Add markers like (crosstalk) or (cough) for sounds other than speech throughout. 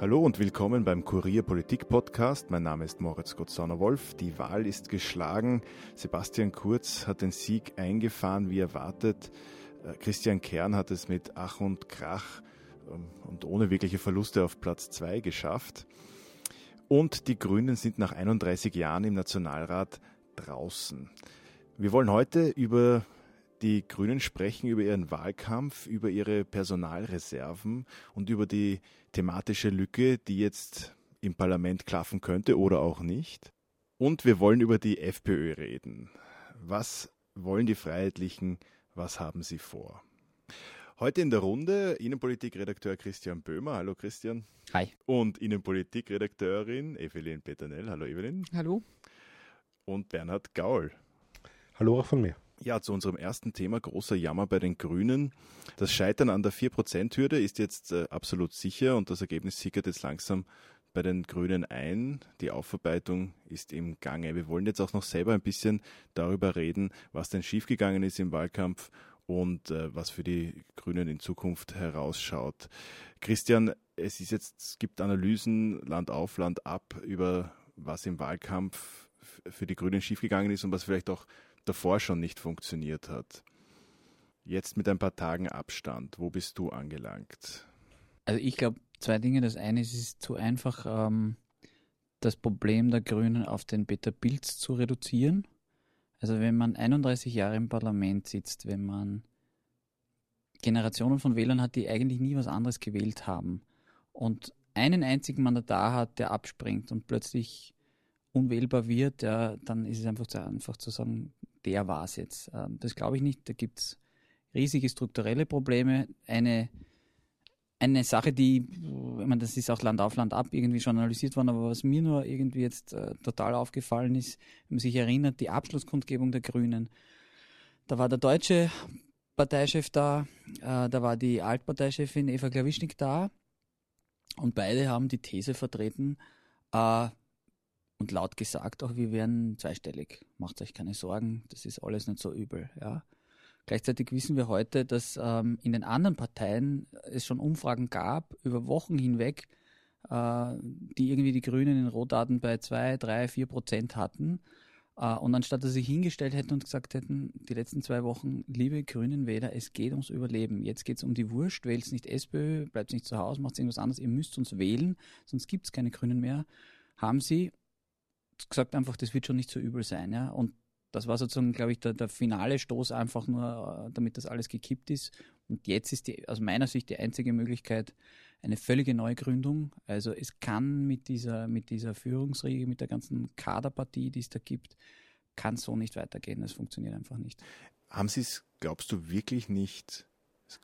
Hallo und willkommen beim Kurier Politik Podcast. Mein Name ist Moritz Gottsauner-Wolf. Die Wahl ist geschlagen. Sebastian Kurz hat den Sieg eingefahren, wie erwartet. Äh, Christian Kern hat es mit Ach und Krach ähm, und ohne wirkliche Verluste auf Platz zwei geschafft. Und die Grünen sind nach 31 Jahren im Nationalrat draußen. Wir wollen heute über die Grünen sprechen über ihren Wahlkampf, über ihre Personalreserven und über die thematische Lücke, die jetzt im Parlament klaffen könnte oder auch nicht. Und wir wollen über die FPÖ reden. Was wollen die Freiheitlichen? Was haben sie vor? Heute in der Runde Innenpolitikredakteur Christian Böhmer. Hallo Christian. Hi. Und Innenpolitikredakteurin Evelyn Peternell. Hallo Evelyn. Hallo. Und Bernhard Gaul. Hallo auch von mir. Ja, zu unserem ersten Thema, großer Jammer bei den Grünen. Das Scheitern an der 4%-Hürde ist jetzt äh, absolut sicher und das Ergebnis sickert jetzt langsam bei den Grünen ein. Die Aufarbeitung ist im Gange. Wir wollen jetzt auch noch selber ein bisschen darüber reden, was denn schiefgegangen ist im Wahlkampf und äh, was für die Grünen in Zukunft herausschaut. Christian, es ist jetzt, es gibt Analysen Land auf, Land ab über was im Wahlkampf für die Grünen schiefgegangen ist und was vielleicht auch davor schon nicht funktioniert hat. Jetzt mit ein paar Tagen Abstand, wo bist du angelangt? Also ich glaube zwei Dinge. Das eine ist, es ist zu einfach, ähm, das Problem der Grünen auf den Peter Pilz zu reduzieren. Also wenn man 31 Jahre im Parlament sitzt, wenn man Generationen von Wählern hat, die eigentlich nie was anderes gewählt haben und einen einzigen Mandatar hat, der abspringt und plötzlich unwählbar wird, ja, dann ist es einfach zu einfach zu sagen, der war es jetzt. Ähm, das glaube ich nicht. Da gibt es riesige strukturelle Probleme. Eine, eine Sache, die, ich meine, das ist auch Land auf Land ab irgendwie schon analysiert worden, aber was mir nur irgendwie jetzt äh, total aufgefallen ist, wenn man sich erinnert, die Abschlusskundgebung der Grünen. Da war der deutsche Parteichef da, äh, da war die Altparteichefin Eva Klawischnik da und beide haben die These vertreten, äh, und laut gesagt auch, wir werden zweistellig. Macht euch keine Sorgen, das ist alles nicht so übel. Ja. Gleichzeitig wissen wir heute, dass ähm, in den anderen Parteien es schon Umfragen gab, über Wochen hinweg, äh, die irgendwie die Grünen in Rohdaten bei zwei, drei, vier Prozent hatten. Äh, und anstatt dass sie hingestellt hätten und gesagt hätten, die letzten zwei Wochen, liebe Grünen Wähler, es geht ums Überleben. Jetzt geht es um die Wurst, wählt nicht SPÖ, bleibt nicht zu Hause, macht irgendwas anderes, ihr müsst uns wählen, sonst gibt es keine Grünen mehr. Haben sie gesagt einfach, das wird schon nicht so übel sein. Ja? Und das war sozusagen, glaube ich, der, der finale Stoß einfach nur, äh, damit das alles gekippt ist. Und jetzt ist die, aus meiner Sicht die einzige Möglichkeit eine völlige Neugründung. Also es kann mit dieser, mit dieser Führungsriege, mit der ganzen Kaderpartie, die es da gibt, kann so nicht weitergehen. Das funktioniert einfach nicht. Haben Sie es, glaubst du, wirklich nicht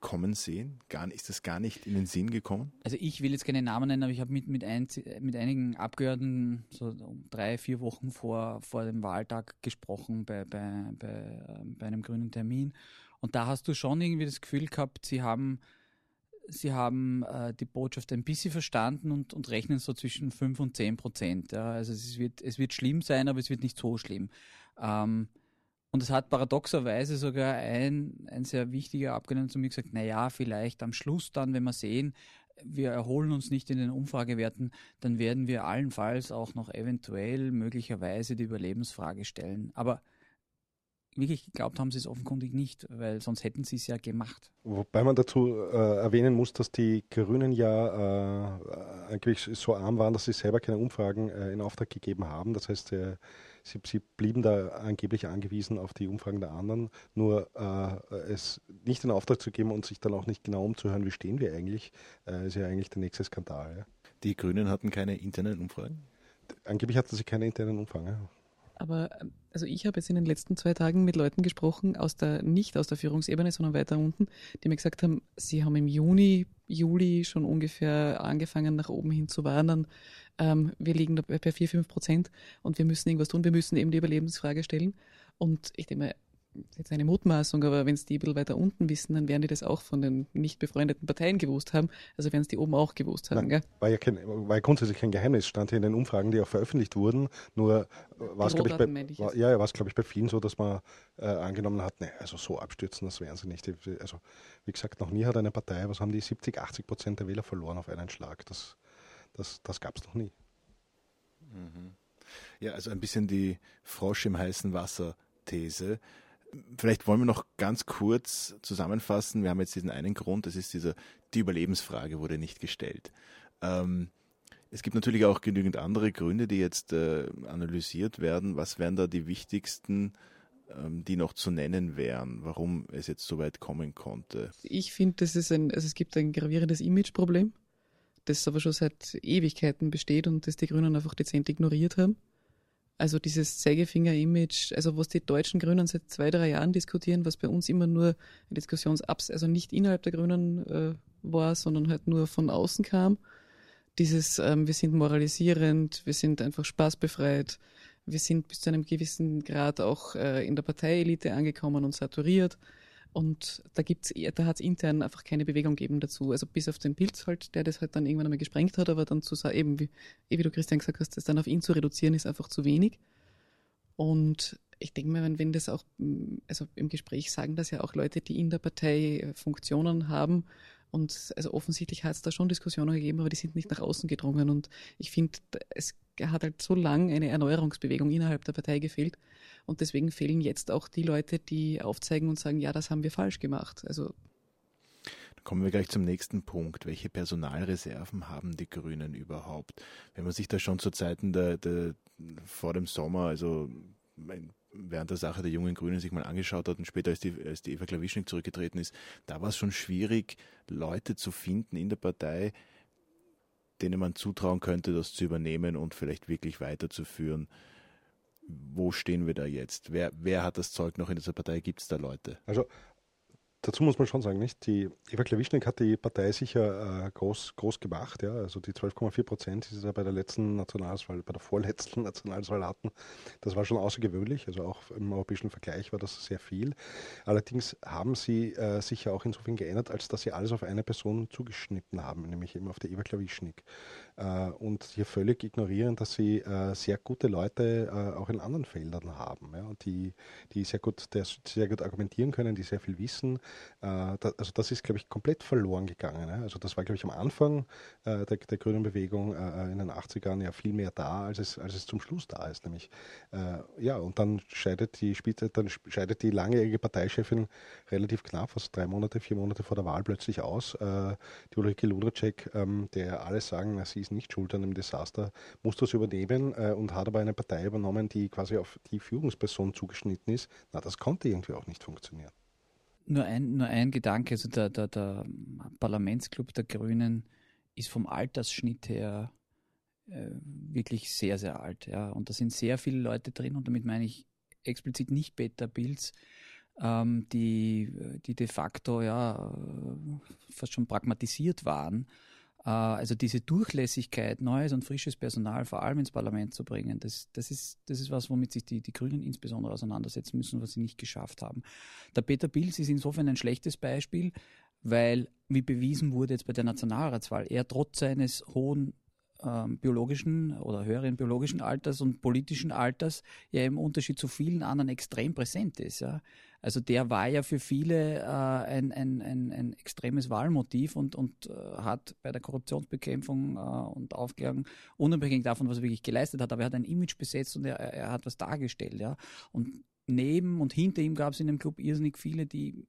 kommen sehen? Gar, ist das gar nicht in den Sinn gekommen? Also ich will jetzt keine Namen nennen, aber ich habe mit, mit, ein, mit einigen Abgeordneten so drei, vier Wochen vor, vor dem Wahltag gesprochen bei, bei, bei, ähm, bei einem grünen Termin. Und da hast du schon irgendwie das Gefühl gehabt, sie haben, sie haben äh, die Botschaft ein bisschen verstanden und, und rechnen so zwischen fünf und zehn Prozent. Ja. Also es wird, es wird schlimm sein, aber es wird nicht so schlimm. Ähm, und es hat paradoxerweise sogar ein, ein sehr wichtiger Abgeordneter zu mir gesagt, na ja, vielleicht am Schluss dann, wenn wir sehen, wir erholen uns nicht in den Umfragewerten, dann werden wir allenfalls auch noch eventuell möglicherweise die Überlebensfrage stellen. Aber wirklich geglaubt haben sie es offenkundig nicht, weil sonst hätten sie es ja gemacht. Wobei man dazu äh, erwähnen muss, dass die Grünen ja äh, eigentlich so arm waren, dass sie selber keine Umfragen äh, in Auftrag gegeben haben. Das heißt, äh, sie, sie, blieben da angeblich angewiesen auf die Umfragen der anderen. Nur äh, es nicht in Auftrag zu geben und sich dann auch nicht genau umzuhören, wie stehen wir eigentlich, äh, ist ja eigentlich der nächste Skandal. Ja. Die Grünen hatten keine internen Umfragen? Angeblich hatten sie keine internen Umfragen. Ja. Aber also ich habe jetzt in den letzten zwei Tagen mit Leuten gesprochen, aus der, nicht aus der Führungsebene, sondern weiter unten, die mir gesagt haben, sie haben im Juni, Juli schon ungefähr angefangen, nach oben hin zu warnen. Ähm, wir liegen bei vier, fünf Prozent und wir müssen irgendwas tun. Wir müssen eben die Überlebensfrage stellen. Und ich denke jetzt eine Mutmaßung, aber wenn es die ein bisschen weiter unten wissen, dann werden die das auch von den nicht befreundeten Parteien gewusst haben. Also werden es die oben auch gewusst haben. Nein, war, ja kein, war ja grundsätzlich kein Geheimnis, stand hier in den Umfragen, die auch veröffentlicht wurden. Nur war es, glaube ich, bei, war, ja, war es, glaube ich, bei vielen so, dass man äh, angenommen hat, ne, also so abstürzen, das wären sie nicht. Also, wie gesagt, noch nie hat eine Partei, was haben die, 70, 80 Prozent der Wähler verloren auf einen Schlag. Das, Das, das gab es noch nie. Mhm. Ja, also ein bisschen die Frosch im heißen Wasser These. Vielleicht wollen wir noch ganz kurz zusammenfassen. Wir haben jetzt diesen einen Grund, das ist dieser, die Überlebensfrage wurde nicht gestellt. Ähm, es gibt natürlich auch genügend andere Gründe, die jetzt äh, analysiert werden. Was wären da die wichtigsten, ähm, die noch zu nennen wären, warum es jetzt so weit kommen konnte? Ich finde, also es gibt ein gravierendes Imageproblem, das aber schon seit Ewigkeiten besteht und das die Grünen einfach dezent ignoriert haben. Also dieses Zeigefinger-Image, also was die deutschen Grünen seit zwei, drei Jahren diskutieren, was bei uns immer nur Diskussionsabs, also nicht innerhalb der Grünen äh, war, sondern halt nur von außen kam. Dieses, ähm, wir sind moralisierend, wir sind einfach spaßbefreit, wir sind bis zu einem gewissen Grad auch äh, in der Parteielite angekommen und saturiert. Und da gibt's, da hat es intern einfach keine Bewegung gegeben dazu. Also bis auf den Pilz halt, der das halt dann irgendwann einmal gesprengt hat, aber dann zu sagen, eben wie, wie du Christian gesagt hast, das dann auf ihn zu reduzieren, ist einfach zu wenig. Und ich denke mir, wenn, wenn das auch, also im Gespräch sagen das ja auch Leute, die in der Partei äh, Funktionen haben. Und also offensichtlich hat es da schon Diskussionen gegeben, aber die sind nicht nach außen gedrungen. Und ich finde, es hat halt so lang eine Erneuerungsbewegung innerhalb der Partei gefehlt. Und deswegen fehlen jetzt auch die Leute, die aufzeigen und sagen, ja, das haben wir falsch gemacht. Also kommen wir gleich zum nächsten Punkt. Welche Personalreserven haben die Grünen überhaupt? Wenn man sich da schon zu Zeiten der, der vor dem Sommer, also während der Sache der jungen Grünen sich mal angeschaut hat und später als die, als die Eva Klawischnik zurückgetreten ist, da war es schon schwierig, Leute zu finden in der Partei, denen man zutrauen könnte, das zu übernehmen und vielleicht wirklich weiterzuführen. Wo stehen wir da jetzt? Wer, wer hat das Zeug noch in dieser Partei? Gibt es da Leute? Also dazu muss man schon sagen, nicht? Die Eva Klawischnik hat die Partei sicher äh, groß, groß gemacht, ja. Also die 12,4 Prozent, die sie ja bei der letzten Nationalwahl, bei der vorletzten (laughs) Nationalwahl hatten, das war schon außergewöhnlich. Also auch im europäischen Vergleich war das sehr viel. Allerdings haben sie äh, sich ja auch insofern geändert, als dass sie alles auf eine Person zugeschnitten haben, nämlich eben auf die Eva Klawischnik. Äh, und hier völlig ignorieren, dass sie äh, sehr gute Leute äh, auch in anderen Feldern haben, ja, die, die sehr gut, sehr gut argumentieren können, die sehr viel wissen. also das ist, glaube ich, komplett verloren gegangen. Also das war, glaube ich, am Anfang der, der grünen Bewegung in den 80ern ja viel mehr da, als es, als es zum Schluss da ist. Nämlich, ja, und dann scheidet die, dann scheidet die langjährige Parteichefin relativ knapp, also drei Monate, vier Monate vor der Wahl plötzlich aus. die Ulrike Ludracek, ähm, der alle sagen, sie ist nicht schuld an dem Desaster, muss das übernehmen äh, und hat aber eine Partei übernommen, die quasi auf die Führungsperson zugeschnitten ist. Na, das konnte irgendwie auch nicht funktionieren. Nur ein, nur ein Gedanke, also der, der, der Parlamentsclub der Grünen ist vom Altersschnitt her äh, wirklich sehr, sehr alt. Ja. Und da sind sehr viele Leute drin und damit meine ich explizit nicht Bilz, ähm, die, die de facto ja äh, fast schon pragmatisiert waren also diese Durchlässigkeit, neues und frisches Personal vor allem ins Parlament zu bringen, das, das, ist, das ist was, womit sich die, die Grünen insbesondere auseinandersetzen müssen, was sie nicht geschafft haben. Der Peter Pilz ist insofern ein schlechtes Beispiel, weil, wie bewiesen wurde jetzt bei der Nationalratswahl, er trotz seines hohen ähm, biologischen oder höheren biologischen Alters und politischen Alters ja im Unterschied zu vielen anderen extrem präsent ist. Ja. Also der war ja für viele äh, ein, ein, ein, ein extremes Wahlmotiv und, und äh, hat bei der Korruptionsbekämpfung äh, und Aufklärung, unabhängig davon, was er wirklich geleistet hat, aber er hat ein Image besetzt und er, er hat was dargestellt. Ja. Und neben und hinter ihm gab es in dem Club irrsinnig viele, die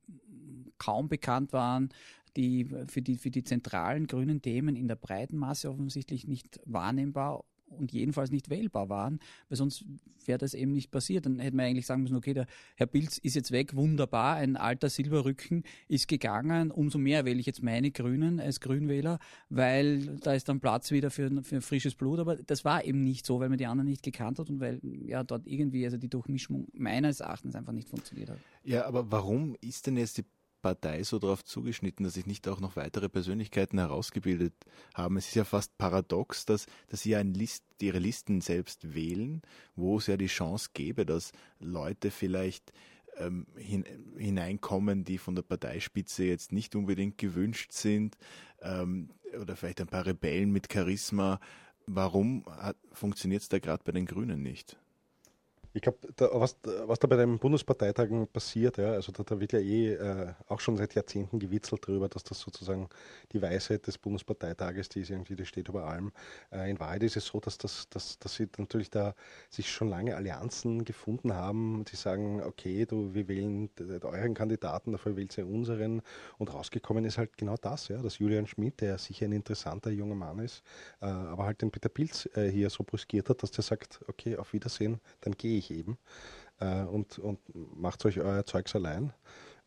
kaum bekannt waren, die für die, für die zentralen grünen Themen in der breiten Masse offensichtlich nicht wahrnehmbar und jedenfalls nicht wählbar waren, weil sonst wäre das eben nicht passiert. Dann hätte man eigentlich sagen müssen, okay, der Herr Pilz ist jetzt weg, wunderbar, ein alter Silberrücken ist gegangen, umso mehr wähle ich jetzt meine Grünen als Grünwähler, weil da ist dann Platz wieder für, für frisches Blut, aber das war eben nicht so, weil man die anderen nicht gekannt hat und weil ja dort irgendwie also die Durchmischung meines Erachtens einfach nicht funktioniert hat. Ja, aber warum ist denn jetzt die Partei so darauf zugeschnitten, dass sich nicht auch noch weitere Persönlichkeiten herausgebildet haben. Es ist ja fast paradox, dass, dass sie ja List, ihre Listen selbst wählen, wo es ja die Chance gäbe, dass Leute vielleicht ähm, hin, hineinkommen, die von der Parteispitze jetzt nicht unbedingt gewünscht sind, ähm, oder vielleicht ein paar Rebellen mit Charisma. Warum funktioniert es da gerade bei den Grünen nicht? Ich glaube, was, was da bei den Bundesparteitagen passiert, ja, also da, da wird ja eh äh, auch schon seit Jahrzehnten gewitzelt darüber, dass das sozusagen die Weisheit des Bundesparteitages, die ist irgendwie, die steht über allem. Äh, in Wahrheit ist es so, dass, das, dass, dass sie natürlich da sich schon lange Allianzen gefunden haben, die sagen, okay, du, wir wählen euren Kandidaten, dafür wählt ihr unseren. Und rausgekommen ist halt genau das, ja, dass Julian Schmidt, der sicher ein interessanter junger Mann ist, äh, aber halt den Peter Pilz äh, hier so brüskiert hat, dass der sagt, okay, auf Wiedersehen, dann gehe ich ich eben äh, und, und macht euch euer Zeugs allein.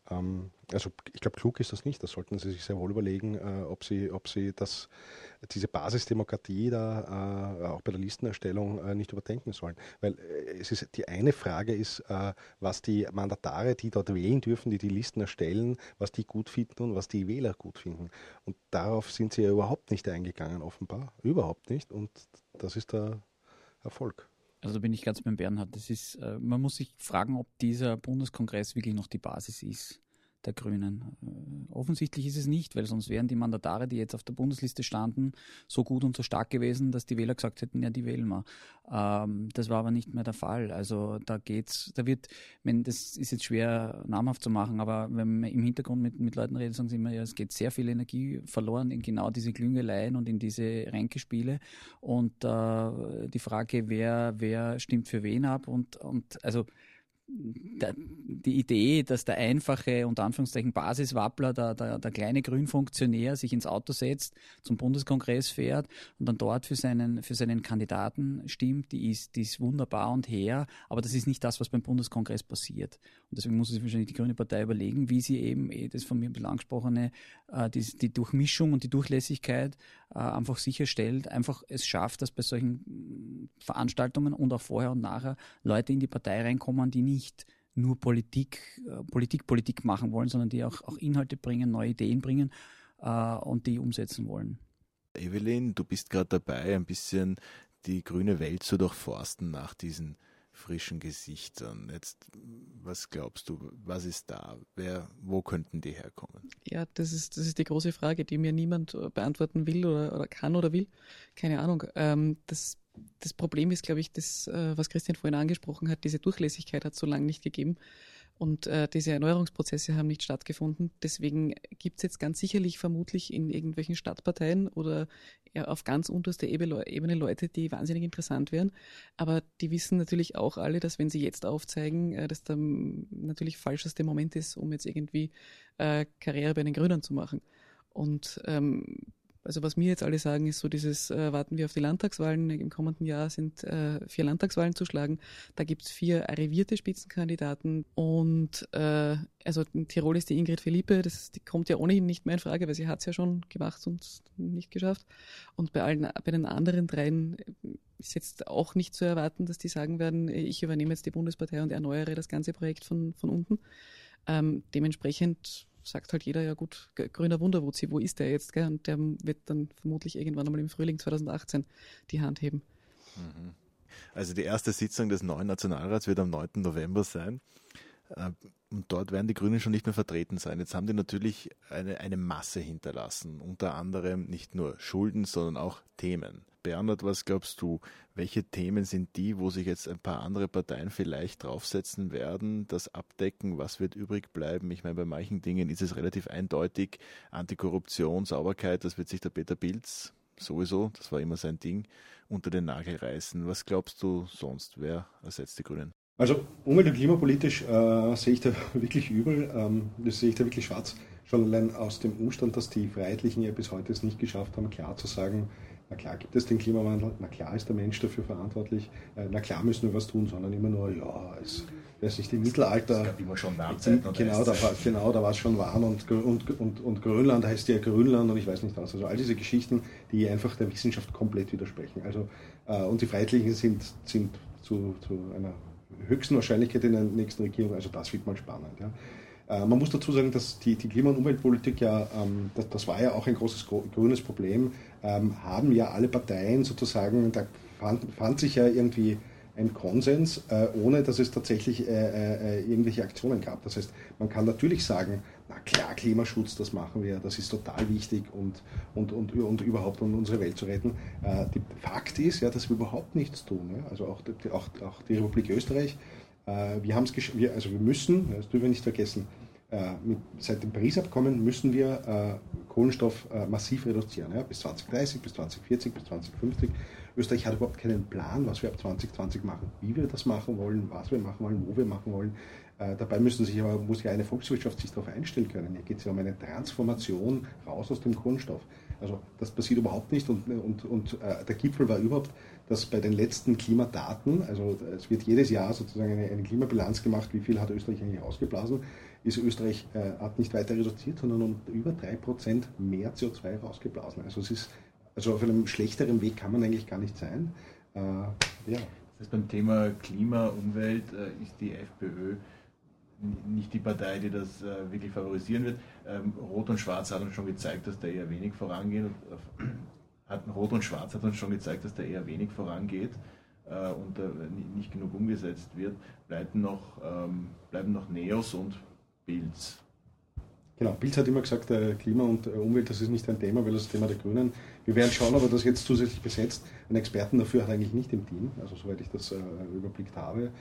Ähm, also ich glaube, klug ist das nicht. Das sollten Sie sich sehr wohl überlegen, äh, ob Sie, ob Sie das, diese Basisdemokratie da äh, auch bei der Listenerstellung äh, nicht überdenken sollen. Weil äh, es ist die eine Frage ist, äh, was die Mandatare, die dort wählen dürfen, die die Listen erstellen, was die gut finden und was die Wähler gut finden. Und darauf sind Sie ja überhaupt nicht eingegangen, offenbar. Überhaupt nicht. Und das ist der Erfolg. Also bin ich ganz beim Bernhard. Das ist, äh, man muss sich fragen, ob dieser Bundeskongress wirklich noch die Basis ist der Grünen. Äh, offensichtlich ist es nicht, weil sonst wären die Mandatare, die jetzt auf der Bundesliste standen, so gut und so stark gewesen, dass die Wähler gesagt hätten, ja, die wählen wir. Ähm, das war aber nicht mehr der Fall. Also da geht's, da wird, wenn das ist jetzt schwer namhaft zu machen, aber wenn man im Hintergrund mit, mit Leuten redet, sagen sie immer, ja, es geht sehr viel Energie verloren in genau diese Klüngeleien und in diese Ränkespiele. Und äh, die Frage, wer, wer stimmt für wen ab und, und also die Idee, dass der einfache, unter Anführungszeichen, Basiswappler, der, der, der kleine Grünfunktionär sich ins Auto setzt, zum Bundeskongress fährt und dann dort für seinen, für seinen Kandidaten stimmt, die ist, die ist wunderbar und her, aber das ist nicht das, was beim Bundeskongress passiert. Und deswegen muss sich wahrscheinlich die Grüne Partei überlegen, wie sie eben eh das von mir ein bisschen angesprochene, äh, die, die Durchmischung und die Durchlässigkeit äh, einfach sicherstellt, einfach es schafft, dass bei solchen Veranstaltungen und auch vorher und nachher Leute in die Partei reinkommen, die nicht nur Politik, äh, Politik, Politik machen wollen, sondern die auch, auch Inhalte bringen, neue Ideen bringen äh, und die umsetzen wollen. Evelyn, du bist gerade dabei, ein bisschen die grüne Welt zu durchforsten nach diesen frischen Gesichtern. Jetzt, was glaubst du, was ist da? Wer, wo könnten die herkommen? Ja, das ist, das ist die große Frage, die mir niemand äh, beantworten will oder, oder kann oder will. Keine Ahnung. Ähm, das, das Problem ist, glaube ich, das, äh, was Christian vorhin angesprochen hat, diese Durchlässigkeit hat es so lange nicht gegeben. Und äh, diese Erneuerungsprozesse haben nicht stattgefunden. Deswegen gibt es jetzt ganz sicherlich vermutlich in irgendwelchen Stadtparteien oder auf ganz unterster Ebene Leute, die wahnsinnig interessant wären. Aber die wissen natürlich auch alle, dass wenn sie jetzt aufzeigen, äh, dass da natürlich falscheste Moment ist, um jetzt irgendwie äh, Karriere bei den Grünen zu machen. Und ähm, also was mir jetzt alle sagen, ist so dieses, äh, warten wir auf die Landtagswahlen. Im kommenden Jahr sind äh, vier Landtagswahlen zu schlagen. Da gibt's vier arrivierte Spitzenkandidaten. Und äh, also in Tirol ist die Ingrid Philippe, das die kommt ja ohnehin nicht mehr in Frage, weil sie hat's ja schon gemacht und nicht geschafft. Und bei allen, bei den anderen dreien ist jetzt auch nicht zu erwarten, dass die sagen werden, ich übernehme jetzt die Bundespartei und erneuere das ganze Projekt von, von unten. Ähm, dementsprechend sagt halt jeder, ja gut, grüner Wunderwutzi, wo ist der jetzt? Gell? Und der wird dann vermutlich irgendwann einmal im Frühling 2018 die Hand heben. Mhm. Also die erste Sitzung des neuen Nationalrats wird am 9. November sein. Äh, und dort werden die Grünen schon nicht mehr vertreten sein. Jetzt haben die natürlich eine, eine Masse hinterlassen. Unter anderem nicht nur Schulden, sondern auch Themen. Bernhard, was glaubst du, welche Themen sind die, wo sich jetzt ein paar andere Parteien vielleicht draufsetzen werden, das abdecken, was wird übrig bleiben? Ich meine, bei manchen Dingen ist es relativ eindeutig, Antikorruption, Sauberkeit, das wird sich der Peter Pilz sowieso, das war immer sein Ding, unter den Nagel reißen. Was glaubst du sonst, wer ersetzt die Grünen? Also umwelt- und klimapolitisch äh, sehe ich da (laughs) wirklich übel, ähm, das sehe ich da wirklich schwarz. Schon allein aus dem Umstand, dass die Freiheitlichen ja bis heute es nicht geschafft haben, klar zu sagen, na klar gibt es den Klimawandel, na klar ist der Mensch dafür verantwortlich, äh, na klar müssen wir was tun, sondern immer nur, ja, es weiß nicht, im Mittelalter. Es immer schon genau, da war, genau, da war es schon warm und, und, und, und Grönland heißt ja Grönland und ich weiß nicht was. Also all diese Geschichten, die einfach der Wissenschaft komplett widersprechen. Also, äh, und die Freiheitlichen sind, sind zu, zu einer höchsten Wahrscheinlichkeit in der nächsten Regierung, also das wird mal spannend. Ja. Äh, man muss dazu sagen, dass die, die Klima- und Umweltpolitik ja, ähm, das, das, war ja auch ein großes grünes Problem, ähm, haben ja alle Parteien sozusagen, da fand, fand sich ja irgendwie ein Konsens, äh, ohne dass es tatsächlich äh, äh, irgendwelche Aktionen gab. Das heißt, man kann natürlich sagen, na klar, Klimaschutz, das machen wir, das ist total wichtig und, und, und, und überhaupt, um unsere Welt zu retten. Äh, die Fakt ist, ja, dass wir überhaupt nichts tun. Ja? Also auch, auch, auch die Republik Österreich, wir haben es wir, also wir müssen, das dürfen wir nicht vergessen, äh, mit, seit dem Paris-Abkommen müssen wir äh, Kohlenstoff äh, massiv reduzieren, ja, bis 2030, bis 2040, bis 2050. Österreich hat überhaupt keinen Plan, was wir ab 2020 machen, wie wir das machen wollen, was wir machen wollen, wo wir machen wollen. Äh, dabei müssen sich aber, muss ja eine Volkswirtschaft sich darauf einstellen können. Hier geht es ja um eine Transformation raus aus dem Kohlenstoff. Also das passiert überhaupt nicht und, und, und äh, der Gipfel war überhaupt, dass bei den letzten Klimadaten, also es wird jedes Jahr sozusagen eine, eine Klimabilanz gemacht, wie viel hat Österreich eigentlich ausgeblasen, ist Österreich äh, hat nicht weiter reduziert, sondern um über 3% mehr CO2 rausgeblasen. Also es ist also auf einem schlechteren Weg kann man eigentlich gar nicht sein. Äh, ja. Das heißt, beim Thema Klima, Umwelt äh, ist die FPÖ nicht die Partei, die das äh, wirklich favorisieren wird. Ähm, Rot und Schwarz hat uns schon gezeigt, dass da eher wenig vorangeht. Und, äh, hat, Rot und Schwarz hat uns schon gezeigt, dass da eher wenig vorangeht äh, und nicht genug umgesetzt wird. Bleiben noch, ähm, bleiben noch Neos und Bilds. Genau, Bild hat immer gesagt, äh, Klima und äh, Umwelt, das ist nicht ein Thema, weil das Thema der Grünen. Wir werden schauen, ob er das jetzt zusätzlich besetzt. Einen Experten dafür hat er eigentlich nicht im Team, also soweit ich das äh, überblickt habe.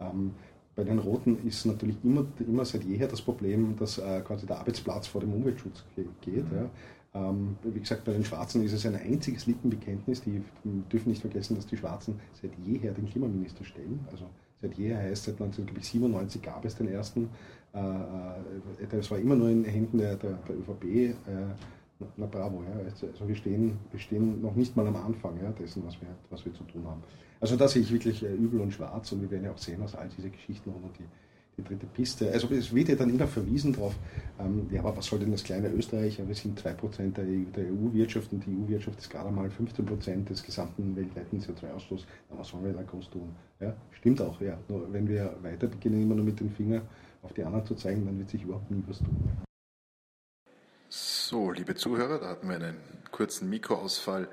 Ähm, bei den Roten ist natürlich immer, immer seit jeher das Problem, dass äh, quasi der Arbeitsplatz vor dem Umweltschutz geht. Mhm. Ja. Ähm, wie gesagt, bei den Schwarzen ist es ein einziges Lippenbekenntnis. Die dürfen nicht vergessen, dass die Schwarzen seit jeher den Klimaminister stellen. Also seit jeher heißt, seit 1997 gab es den ersten. Äh, äh, das war immer nur in den Händen der, der, der ÖVP. Äh, na bravo, ja. Also, also wir stehen, wir stehen noch nicht mal am Anfang ja, dessen, was wir, was wir zu tun haben. Also da sehe ich wirklich äh, übel und schwarz und wir werden ja auch sehen, aus all diese Geschichten rund um die, die dritte Piste. Also es wird ja dann immer verwiesen darauf, ähm, ja, aber was soll denn das kleine Österreich? Wir sind 2% der, der EU-Wirtschaft und die EU-Wirtschaft ist gerade mal 15% des gesamten weltweiten CO2-Ausstoßes. Na, was sollen wir da groß tun? Ja, stimmt auch, ja. Nur wenn wir weiter beginnen, immer nur mit dem Finger auf die anderen zu zeigen, dann wird sich überhaupt nie was tun. So, liebe Zuhörer, da hatten wir einen kurzen Mikroausfall.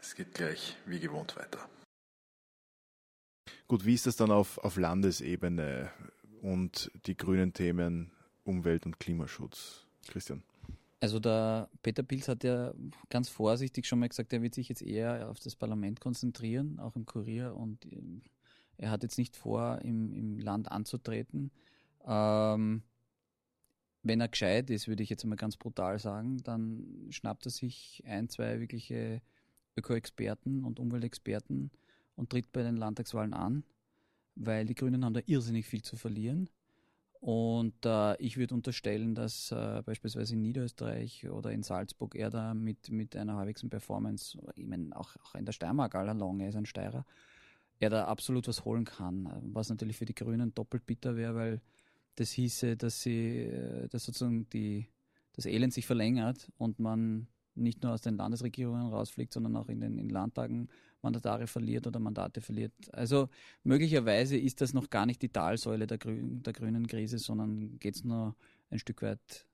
Es geht gleich wie gewohnt weiter. Gut, wie ist das dann auf, auf Landesebene und die grünen Themen Umwelt- und Klimaschutz? Christian. Also der Peter Pilz hat ja ganz vorsichtig schon mal gesagt, er wird sich jetzt eher auf das Parlament konzentrieren, auch im Kurier und ähm, er hat jetzt nicht vor, im, im Land anzutreten. Ähm, wenn er gescheit ist, würde ich jetzt mal ganz brutal sagen, dann schnappt er sich ein, zwei wirkliche Öko-Experten und Umweltexperten und tritt bei den Landtagswahlen an, weil die Grünen haben da irrsinnig viel zu verlieren. Und äh, ich würde unterstellen, dass äh, beispielsweise in Niederösterreich oder in Salzburg er da mit, mit einer halbwegs Performance, ich meine, auch, auch in der Steiermark all along, er ist ein Steirer, er da absolut was holen kann. Was natürlich für die Grünen doppelt bitter wäre, weil das hieße, dass sie, äh, dass sozusagen die, das Elend sich verlängert und man nicht nur aus den Landesregierungen rausfliegt, sondern auch in den in Landtagen Mandatare verliert oder Mandate verliert. Also möglicherweise ist das noch gar nicht die Talsäule der, Grün, der grünen Krise, sondern geht es nur ein Stück weit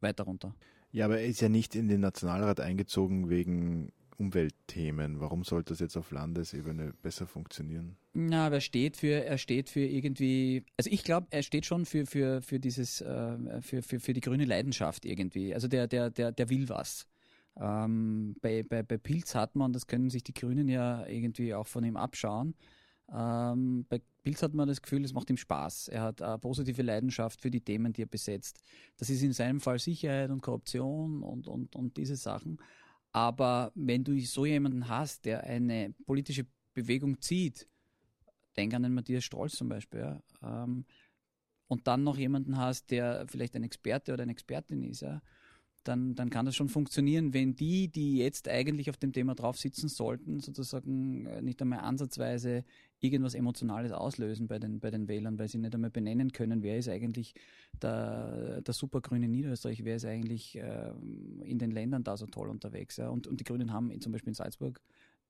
weiter runter. Ja, aber er ist ja nicht in den Nationalrat eingezogen wegen Umweltthemen. Warum sollte das jetzt auf Landesebene besser funktionieren? Na, aber er steht für, er steht für irgendwie, also ich glaube, er steht schon für, für, für dieses, äh, für, für, für die grüne Leidenschaft irgendwie. Also der, der, der, der will was. Ähm, bei, bei, bei Pilz hat man, das können sich die Grünen ja irgendwie auch von ihm abschauen. Ähm, bei Pilz hat man das Gefühl, es macht ihm Spaß. Er hat eine positive Leidenschaft für die Themen, die er besetzt. Das ist in seinem Fall Sicherheit und Korruption und, und, und diese Sachen. Aber wenn du so jemanden hast, der eine politische Bewegung zieht, denk an den Matthias Strolz zum Beispiel, ja, ähm, und dann noch jemanden hast, der vielleicht ein Experte oder eine Expertin ist, ja, dann, dann kann das schon funktionieren, wenn die, die jetzt eigentlich auf dem Thema drauf sitzen sollten, sozusagen äh, nicht einmal ansatzweise irgendwas Emotionales auslösen bei den, bei den Wählern, weil sie nicht einmal benennen können, wer ist eigentlich der, der supergrüne Niederösterreich, wer ist eigentlich äh, in den Ländern da so toll unterwegs. Ja? Und, und die Grünen haben zum Beispiel in Salzburg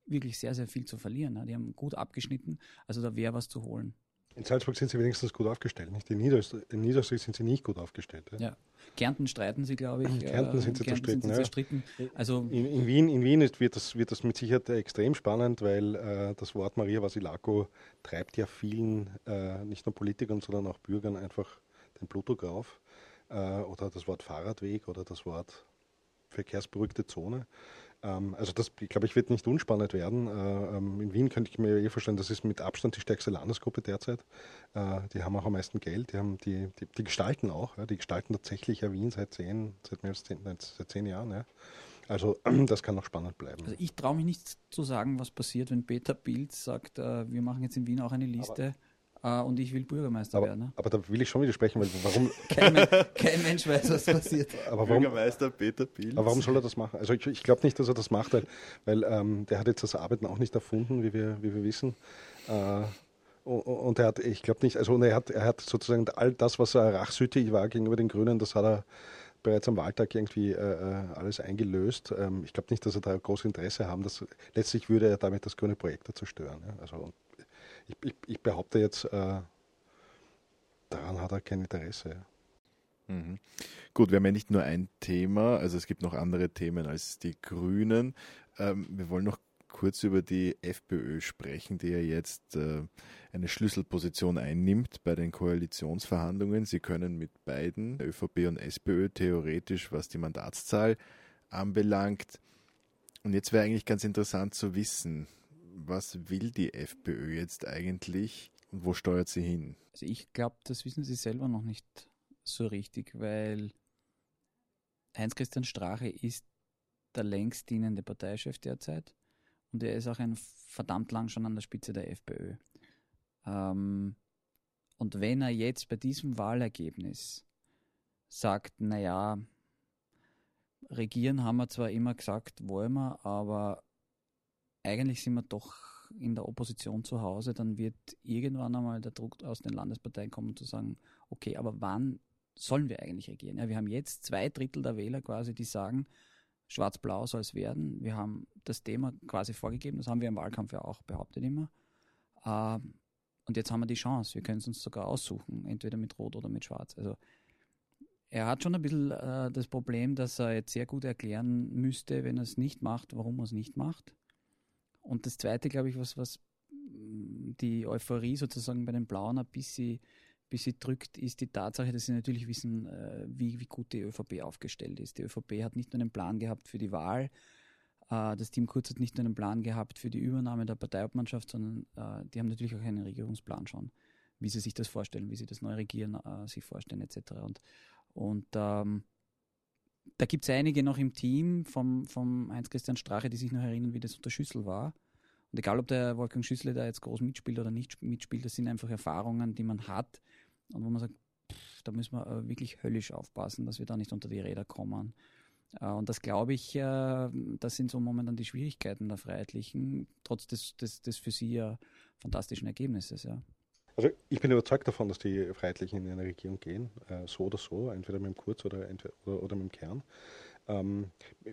wirklich sehr, sehr viel zu verlieren. Ja? Die haben gut abgeschnitten, also da wäre was zu holen. In Salzburg sind sie wenigstens gut aufgestellt. Nicht? In, Niederösterreich, in Niederösterreich sind sie nicht gut aufgestellt. Ja. ja. Kärnten streiten sie, glaube ich. Kärnten sind sie Kärnten zerstritten. Sind sie zerstritten. Ja. Also in, in, Wien, in Wien ist, wird, das, wird das mit Sicherheit extrem spannend, weil äh, das Wort Maria Vasilako treibt ja vielen, äh, nicht nur Politikern, sondern auch Bürgern einfach den Blutdruck auf. Äh, oder das Wort Fahrradweg oder das Wort verkehrsberuhigte Zone. Ähm, also das, glaube ich, wird nicht unspannend werden. Äh, ähm, in Wien könnte ich mir eh vorstellen, das ist mit Abstand die stärkste Landesgruppe derzeit. Äh, die haben auch am meisten Geld, die, haben die, die, die gestalten auch, die gestalten tatsächlich ja Wien seit zehn, seit mehr als zehn, seit zehn Jahren. Ja. Also (clears throat) das kann noch spannend bleiben. Also ich traue mich nicht zu sagen, was passiert, wenn Peter Pilz sagt, äh, wir machen jetzt in Wien auch eine Liste. Aber Uh, und ich will Bürgermeister aber, werden. Ne? Aber da will ich schon widersprechen, weil warum. (laughs) kein, kein, Mensch weiß, was passiert. Aber warum, Bürgermeister Peter Pilz. Aber warum soll er das machen? Also ich, ich glaube nicht, dass er das macht, weil, weil ähm, der hat jetzt das Arbeiten auch nicht erfunden, wie wir, wie wir wissen. Äh, und er hat, ich glaube nicht, also er hat, er hat sozusagen all das, was er rachsüchtig war gegenüber den Grünen, das hat er bereits am Wahltag irgendwie äh, äh alles eingelöst. Ähm, ich glaube nicht, dass er da großes Interesse haben. Dass, letztlich würde er damit das grüne Projekt zerstören. Ja? Also ich, ich, ich behaupte jetzt, äh, daran hat er kein Interesse. Mhm. Gut, wir haben ja nicht nur ein Thema, also es gibt noch andere Themen als die Grünen. Ähm, wir wollen noch kurz über die FPÖ sprechen, die ja jetzt äh, eine Schlüsselposition einnimmt bei den Koalitionsverhandlungen. Sie können mit beiden, ÖVP und SPÖ, theoretisch, was die Mandatszahl anbelangt. Und jetzt wäre eigentlich ganz interessant zu wissen, was will die FPÖ jetzt eigentlich und wo steuert sie hin? Also ich glaube, das wissen sie selber noch nicht so richtig, weil Heinz-Christian Strache ist der längst dienende Parteichef derzeit und er ist auch ein verdammt lang schon an der Spitze der FPÖ. Ähm, und wenn er jetzt bei diesem Wahlergebnis sagt, naja, regieren haben wir zwar immer gesagt, wollen wir, aber eigentlich sind wir doch in der Opposition zu Hause, dann wird irgendwann einmal der Druck aus den Landesparteien kommen zu sagen, okay, aber wann sollen wir eigentlich regieren? Ja, wir haben jetzt zwei Drittel der Wähler quasi, die sagen, schwarz-blau soll es werden. Wir haben das Thema quasi vorgegeben, das haben wir im Wahlkampf ja auch behauptet immer. Ähm, und jetzt haben wir die Chance, wir können es uns sogar aussuchen, entweder mit Rot oder mit Schwarz. Also er hat schon ein bisschen äh, das Problem, dass er jetzt sehr gut erklären müsste, wenn er es nicht macht, warum er es nicht macht. Und das Zweite, glaube ich, was, was die Euphorie sozusagen bei den Blauen ein bisschen, bisschen drückt, ist die Tatsache, dass sie natürlich wissen, äh, wie, wie gut die ÖVP aufgestellt ist. Die ÖVP hat nicht nur einen Plan gehabt für die Wahl, äh, das Team Kurz hat nicht nur einen Plan gehabt für die Übernahme der Parteiobmannschaft, sondern äh, die haben natürlich auch einen Regierungsplan schon, wie sie sich das vorstellen, wie sie das neue Regieren sich vorstellen etc. Und, und ähm, da gibt es einige noch im Team vom, vom Heinz-Christian Strache, die sich noch erinnern, wie das unter Schüssel war. Und egal, ob der Wolfgang Schüssel da jetzt groß mitspielt oder nicht mitspielt, das sind einfach Erfahrungen, die man hat und wo man sagt, pff, da müssen wir äh, wirklich höllisch aufpassen, dass wir da nicht unter die Räder kommen. Äh, und das glaube ich, äh, das sind so momentan die Schwierigkeiten der Freiheitlichen, trotz des, des, des für sie ja fantastischen Ergebnisses. Ja. Also ich bin überzeugt davon, dass die Freiheitlichen in eine Regierung gehen, äh, so oder so, entweder mit dem Kurz oder, oder, oder mit dem Kern. Ähm,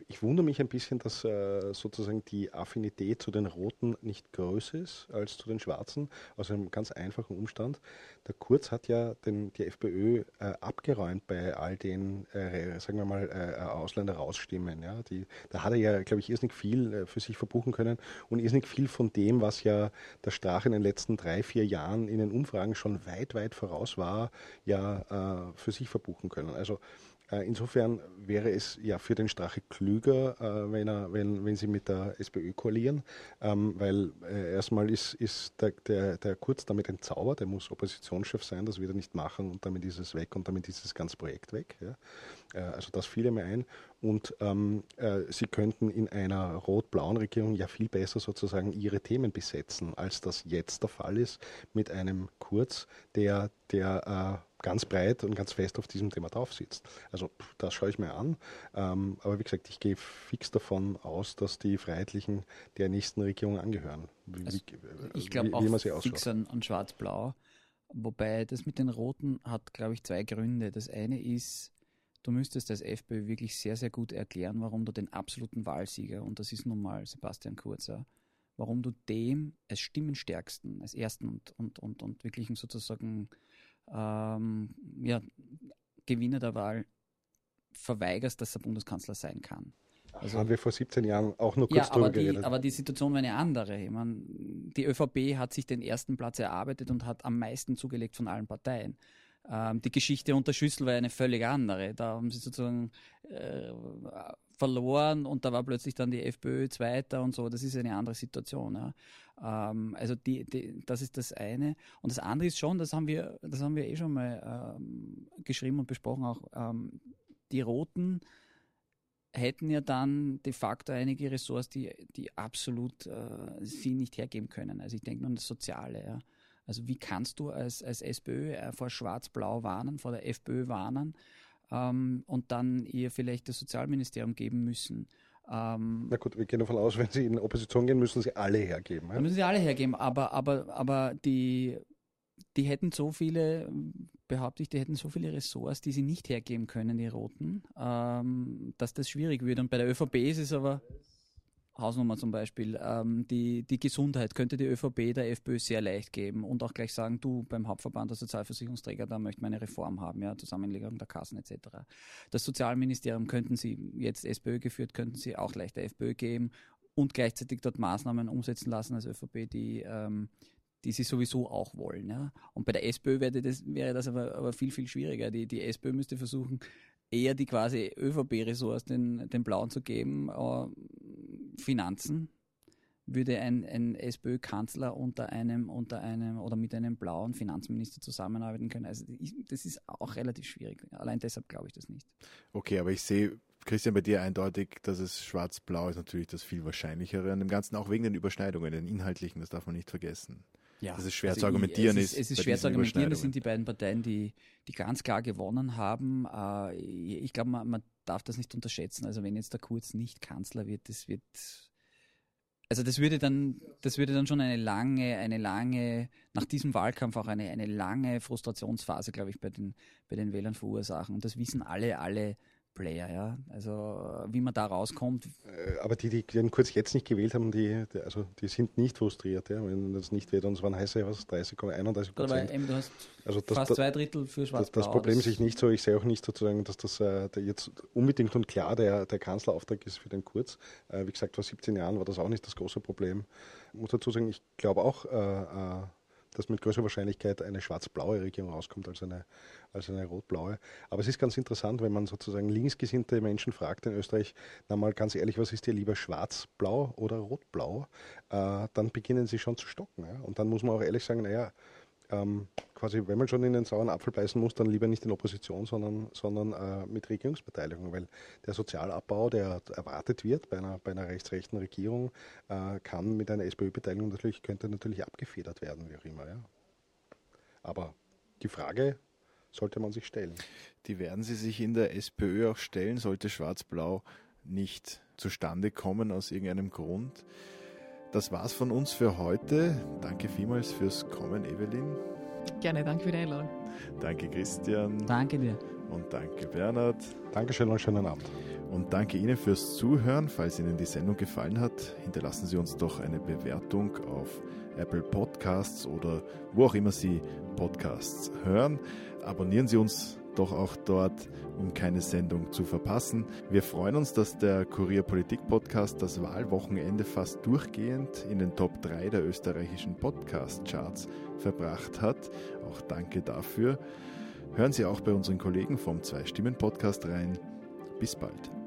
ich wundere mich ein bisschen, dass äh, sozusagen die Affinität zu den Roten nicht größer ist als zu den Schwarzen, aus einem ganz einfachen Umstand. Der Kurz hat ja den, die FPÖ äh, abgeräumt bei all den, äh, sagen wir mal, äh, Ausländer rausstimmen. Ja? Da hat er ja, glaube ich, irrsinnig viel äh, für sich verbuchen können und irrsinnig viel von dem, was ja der Strache in den letzten drei, vier Jahren in den Umfragen schon weit, weit voraus war, ja äh, für sich verbuchen können. Also insofern wäre es ja für den Strache klüger, äh, wenn, er, wenn, wenn sie mit der SPÖ koalieren, ähm, weil äh, erstmal ist, ist der, der, der Kurz damit entzaubert, er muss Oppositionschef sein, das wird er nicht machen. Und damit ist es weg. Und damit ist das ganze Projekt weg. Also das fiel mir ein. Und ähm, äh, sie könnten in einer rot-blauen Regierung ja viel besser sozusagen ihre Themen besetzen, als das jetzt der Fall ist mit einem Kurz, der, der äh, ganz breit und ganz fest auf diesem Thema drauf sitzt. Also das schaue ich mir an. Ähm, aber wie gesagt, ich gehe fix davon aus, dass die Freiheitlichen der nächsten Regierung angehören. Wie, also, ich glaube auch sie fix an, an Schwarz-Blau. Wobei das mit den Roten hat, glaube ich, zwei Gründe. Das eine ist, du müsstest als FPÖ wirklich sehr, sehr gut erklären, warum du den absoluten Wahlsieger, und das ist nun mal Sebastian Kurzer, warum du dem als Stimmenstärksten, als ersten und, und, und, und wirklichen sozusagen ähm, ja, Gewinner der Wahl verweigerst, dass er Bundeskanzler sein kann. Also, haben wir vor 17 Jahren auch nur kurz ja, die, geredet. aber die Situation war eine andere. Ich meine, die ÖVP hat sich den ersten Platz erarbeitet und hat am meisten zugelegt von allen Parteien. Ähm, die Geschichte unter Schüssel war eine völlig andere. Da haben sie sozusagen äh, verloren und da war plötzlich dann die FPÖ Zweiter und so. Das ist eine andere Situation. Ja. Ähm, also die, die, das ist das eine. Und das andere ist schon, das haben wir, das haben wir eh schon mal ähm, geschrieben und besprochen, auch ähm, die Roten hätten ja dann de facto einige Ressorts, die, die absolut äh, sie nicht hergeben können. Also ich denke nur an das Soziale. Ja. Also wie kannst du als, als SPÖ äh, vor Schwarz-Blau warnen, vor der FPÖ warnen ähm, und dann ihr vielleicht das Sozialministerium geben müssen? Ähm, Na gut, wir gehen davon aus, wenn Sie in Opposition gehen, müssen Sie alle hergeben. Ja? Dann müssen Sie alle hergeben, aber, aber, aber die die hätten so viele, behaupte ich, die hätten so viele Ressorts, die sie nicht hergeben können, die Roten, ähm, dass das schwierig wird. Und bei der ÖVP ist es aber, Hausnummer zum Beispiel, ähm, die, die Gesundheit könnte die ÖVP der FPÖ sehr leicht geben und auch gleich sagen, du beim Hauptverband der Sozialversicherungsträger, da möchten wir eine Reform haben, ja, Zusammenlegung der Kassen etc. Das Sozialministerium könnten sie, jetzt SPÖ geführt, könnten sie auch leicht der FPÖ geben und gleichzeitig dort Maßnahmen umsetzen lassen als ÖVP, die, ähm, die sie sowieso auch wollen. Ja. Und bei der SPÖ wäre das, wäre das aber, aber viel, viel schwieriger. Die, die SPÖ müsste versuchen, eher die quasi ÖVP-Ressorts den, den Blauen zu geben. Finanzen würde ein, ein SPÖ-Kanzler unter einem, unter einem oder mit einem blauen Finanzminister zusammenarbeiten können. Also das ist auch relativ schwierig. Allein deshalb glaube ich das nicht. Okay, aber ich sehe, Christian, bei dir eindeutig, dass es schwarz-blau ist natürlich das viel wahrscheinlichere an dem Ganzen, auch wegen den Überschneidungen, den inhaltlichen, das darf man nicht vergessen. Ja, dass es schwer also zu argumentieren es ist. Es ist schwer zu argumentieren, das sind die beiden Parteien, die, die ganz klar gewonnen haben. Äh, ich glaube, man, man darf das nicht unterschätzen. Also wenn jetzt der Kurz nicht Kanzler wird, das wird also das würde dann, das würde dann schon eine lange, eine lange, nach diesem Wahlkampf auch eine, eine lange Frustrationsphase, glaube ich, bei den, bei den Wählern verursachen. Und das wissen alle, alle Player, ja. Also wie man da rauskommt. Äh, aber die, die den kurz jetzt nicht gewählt haben, die, die, also die sind nicht frustriert, ja, wenn das nicht wird. Und es waren heiße was, 30,31 Prozent. du hast also das, fast zwei Drittel für schwarz Das, das Problem ist ich nicht so, ich sehe auch nicht sozusagen, dass das äh, jetzt unbedingt und klar der, der Kanzlerauftrag ist für den Kurz. Äh, wie gesagt, vor 17 Jahren war das auch nicht das große Problem. Ich muss dazu sagen, ich glaube auch, äh, äh dass mit größerer Wahrscheinlichkeit eine schwarz-blaue Regierung rauskommt als eine, als eine rot-blaue. Aber es ist ganz interessant, wenn man sozusagen linksgesinnte Menschen fragt in Österreich, na mal ganz ehrlich, was ist dir lieber schwarz-blau oder rot-blau? Äh, dann beginnen sie schon zu stocken. Ja? Und dann muss man auch ehrlich sagen, naja, ähm, quasi, wenn man schon in den sauren Apfel beißen muss, dann lieber nicht in Opposition, sondern, sondern äh, mit Regierungsbeteiligung, weil der Sozialabbau, der erwartet wird bei einer, bei einer rechtsrechten Regierung, äh, kann mit einer SPÖ-Beteiligung natürlich, könnte natürlich abgefedert werden, wie auch immer. Ja. Aber die Frage sollte man sich stellen. Die werden Sie sich in der SPÖ auch stellen, sollte Schwarz-Blau nicht zustande kommen aus irgendeinem Grund. Das war's von uns für heute. Danke vielmals fürs Kommen, Evelyn. Gerne, danke für die Einladung. Danke, Christian. Danke dir. Und danke, Bernhard. Dankeschön und schönen Abend. Und danke Ihnen fürs Zuhören. Falls Ihnen die Sendung gefallen hat, hinterlassen Sie uns doch eine Bewertung auf Apple Podcasts oder wo auch immer Sie Podcasts hören. Abonnieren Sie uns doch auch dort, um keine Sendung zu verpassen. Wir freuen uns, dass der Kurier Politik Podcast das Wahlwochenende fast durchgehend in den Top 3 der österreichischen Podcast Charts verbracht hat. Auch danke dafür. Hören Sie auch bei unseren Kollegen vom Zwei Stimmen Podcast rein. Bis bald.